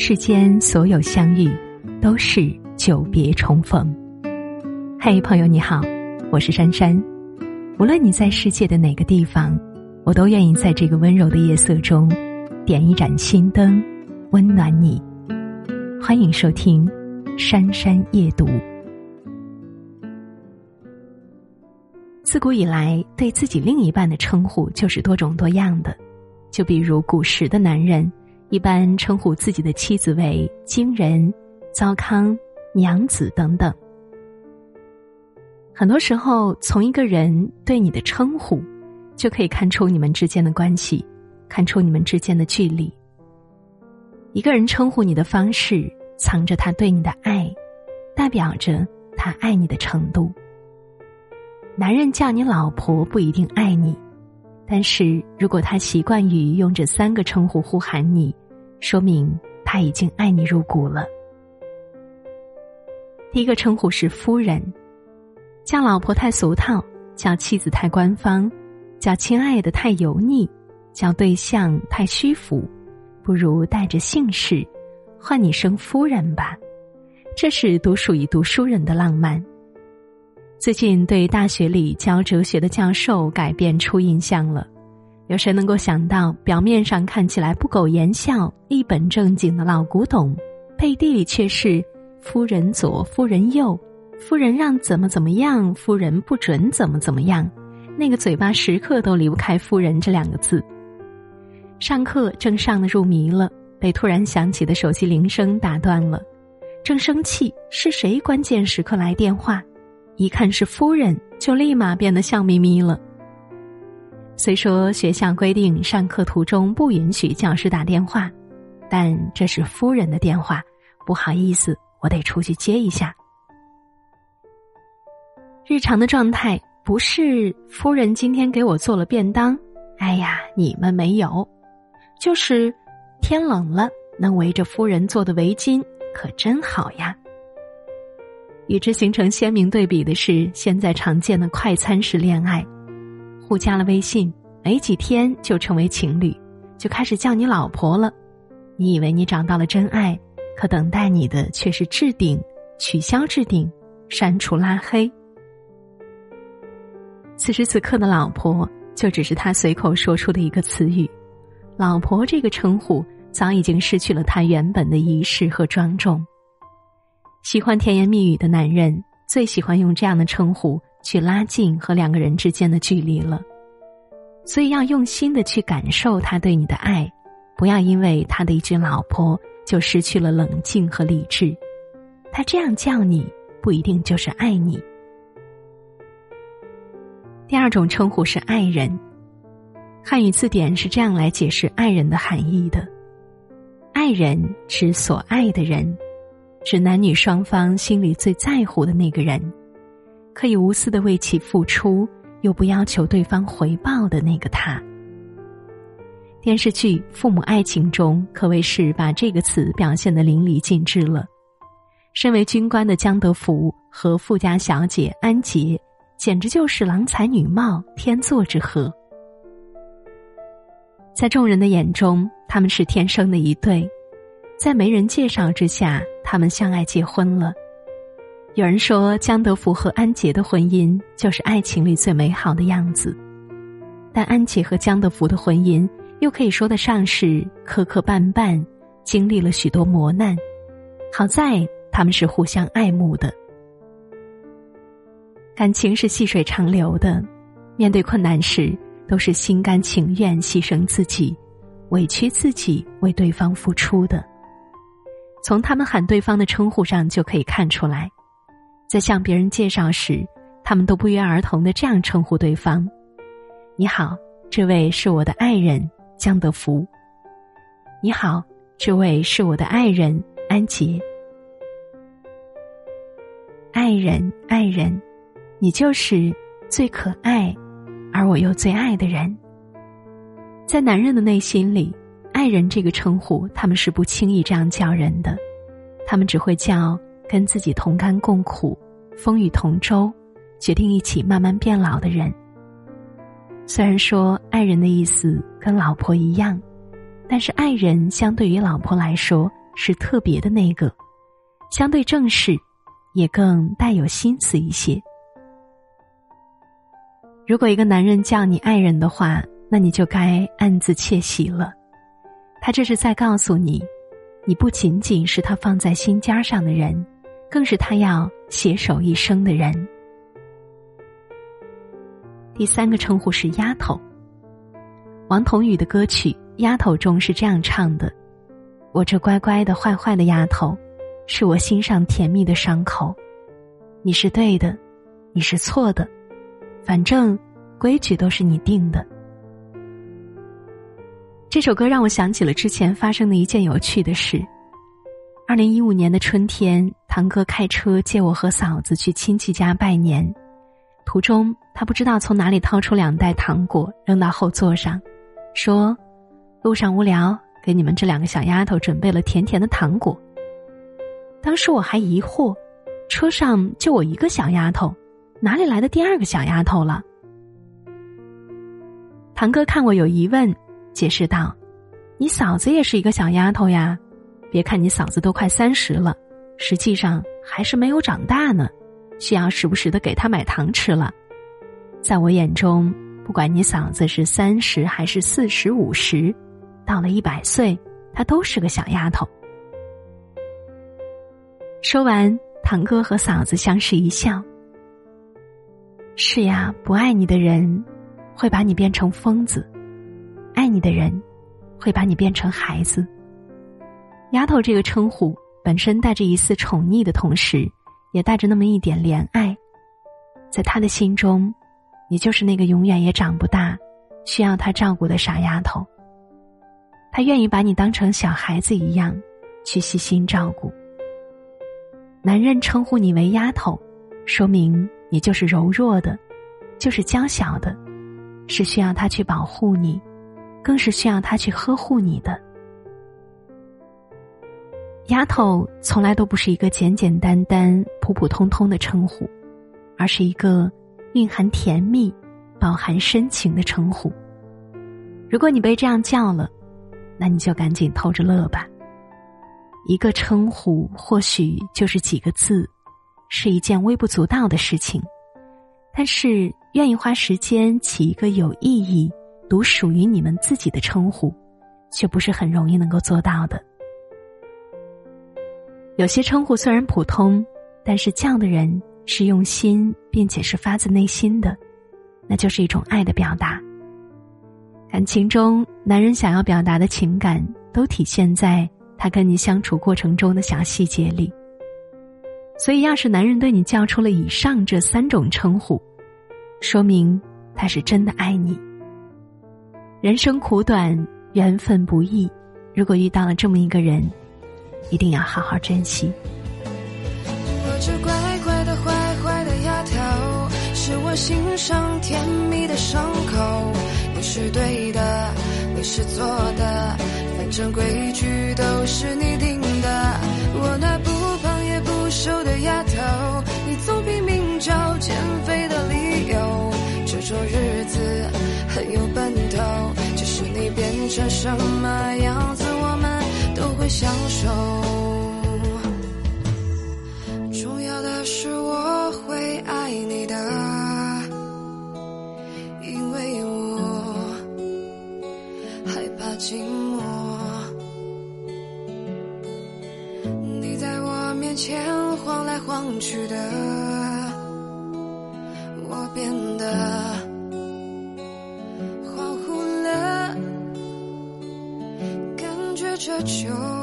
世间所有相遇，都是久别重逢。嘿，朋友你好，我是珊珊。无论你在世界的哪个地方，我都愿意在这个温柔的夜色中，点一盏心灯，温暖你。欢迎收听《珊珊夜读》。自古以来，对自己另一半的称呼就是多种多样的。就比如古时的男人，一般称呼自己的妻子为惊人、糟糠、娘子等等。很多时候，从一个人对你的称呼，就可以看出你们之间的关系，看出你们之间的距离。一个人称呼你的方式，藏着他对你的爱，代表着他爱你的程度。男人叫你老婆不一定爱你，但是如果他习惯于用这三个称呼呼喊你，说明他已经爱你入骨了。第一个称呼是夫人，叫老婆太俗套，叫妻子太官方，叫亲爱的太油腻，叫对象太虚浮，不如带着姓氏，唤你声夫人吧，这是独属于读书人的浪漫。最近对大学里教哲学的教授改变初印象了，有谁能够想到，表面上看起来不苟言笑、一本正经的老古董，背地里却是夫人左、夫人右，夫人让怎么怎么样，夫人不准怎么怎么样，那个嘴巴时刻都离不开“夫人”这两个字。上课正上的入迷了，被突然响起的手机铃声打断了，正生气，是谁关键时刻来电话？一看是夫人，就立马变得笑眯眯了。虽说学校规定上课途中不允许教师打电话，但这是夫人的电话，不好意思，我得出去接一下。日常的状态不是夫人今天给我做了便当，哎呀，你们没有，就是天冷了，能围着夫人做的围巾可真好呀。与之形成鲜明对比的是，现在常见的快餐式恋爱，互加了微信，没几天就成为情侣，就开始叫你老婆了。你以为你找到了真爱，可等待你的却是置顶、取消置顶、删除拉黑。此时此刻的老婆，就只是他随口说出的一个词语，老婆这个称呼早已经失去了它原本的仪式和庄重。喜欢甜言蜜语的男人，最喜欢用这样的称呼去拉近和两个人之间的距离了。所以要用心的去感受他对你的爱，不要因为他的一句“老婆”就失去了冷静和理智。他这样叫你，不一定就是爱你。第二种称呼是爱人，汉语字典是这样来解释爱人的含义的：爱人指所爱的人。是男女双方心里最在乎的那个人，可以无私的为其付出，又不要求对方回报的那个他。电视剧《父母爱情》中可谓是把这个词表现的淋漓尽致了。身为军官的江德福和富家小姐安杰，简直就是郎才女貌、天作之合。在众人的眼中，他们是天生的一对，在媒人介绍之下。他们相爱结婚了，有人说江德福和安杰的婚姻就是爱情里最美好的样子，但安杰和江德福的婚姻又可以说得上是磕磕绊绊，经历了许多磨难。好在他们是互相爱慕的，感情是细水长流的，面对困难时都是心甘情愿牺牲自己，委屈自己为对方付出的。从他们喊对方的称呼上就可以看出来，在向别人介绍时，他们都不约而同的这样称呼对方：“你好，这位是我的爱人江德福。”“你好，这位是我的爱人安杰。”“爱人，爱人，你就是最可爱，而我又最爱的人。”在男人的内心里。爱人这个称呼，他们是不轻易这样叫人的，他们只会叫跟自己同甘共苦、风雨同舟、决定一起慢慢变老的人。虽然说爱人的意思跟老婆一样，但是爱人相对于老婆来说是特别的那个，相对正式，也更带有心思一些。如果一个男人叫你爱人的话，那你就该暗自窃喜了。他这是在告诉你，你不仅仅是他放在心尖上的人，更是他要携手一生的人。第三个称呼是“丫头”。王童宇的歌曲《丫头》中是这样唱的：“我这乖乖的、坏坏的丫头，是我心上甜蜜的伤口。你是对的，你是错的。”反正，规矩都是你定的。这首歌让我想起了之前发生的一件有趣的事。二零一五年的春天，堂哥开车接我和嫂子去亲戚家拜年，途中他不知道从哪里掏出两袋糖果扔到后座上，说：“路上无聊，给你们这两个小丫头准备了甜甜的糖果。”当时我还疑惑，车上就我一个小丫头。哪里来的第二个小丫头了？堂哥看我有疑问，解释道：“你嫂子也是一个小丫头呀。别看你嫂子都快三十了，实际上还是没有长大呢，需要时不时的给她买糖吃了。在我眼中，不管你嫂子是三十还是四十五十，到了一百岁，她都是个小丫头。”说完，堂哥和嫂子相视一笑。是呀，不爱你的人，会把你变成疯子；爱你的人，会把你变成孩子。丫头这个称呼本身带着一丝宠溺的同时，也带着那么一点怜爱。在他的心中，你就是那个永远也长不大、需要他照顾的傻丫头。他愿意把你当成小孩子一样，去细心照顾。男人称呼你为丫头，说明。你就是柔弱的，就是娇小的，是需要他去保护你，更是需要他去呵护你的。丫头从来都不是一个简简单单、普普通通的称呼，而是一个蕴含甜蜜、饱含深情的称呼。如果你被这样叫了，那你就赶紧偷着乐吧。一个称呼或许就是几个字。是一件微不足道的事情，但是愿意花时间起一个有意义、独属于你们自己的称呼，却不是很容易能够做到的。有些称呼虽然普通，但是叫的人是用心，并且是发自内心的，那就是一种爱的表达。感情中，男人想要表达的情感，都体现在他跟你相处过程中的小细节里。所以，要是男人对你叫出了以上这三种称呼，说明他是真的爱你。人生苦短，缘分不易，如果遇到了这么一个人，一定要好好珍惜。我这乖乖的、坏坏的丫头，是我心上甜蜜的伤口。你是对的，你是错的，反正规矩都是你头。即使你变成什么样子，我们都会相守。重要的是我会爱你的，因为我害怕寂寞。你在我面前。晃来晃去的，多久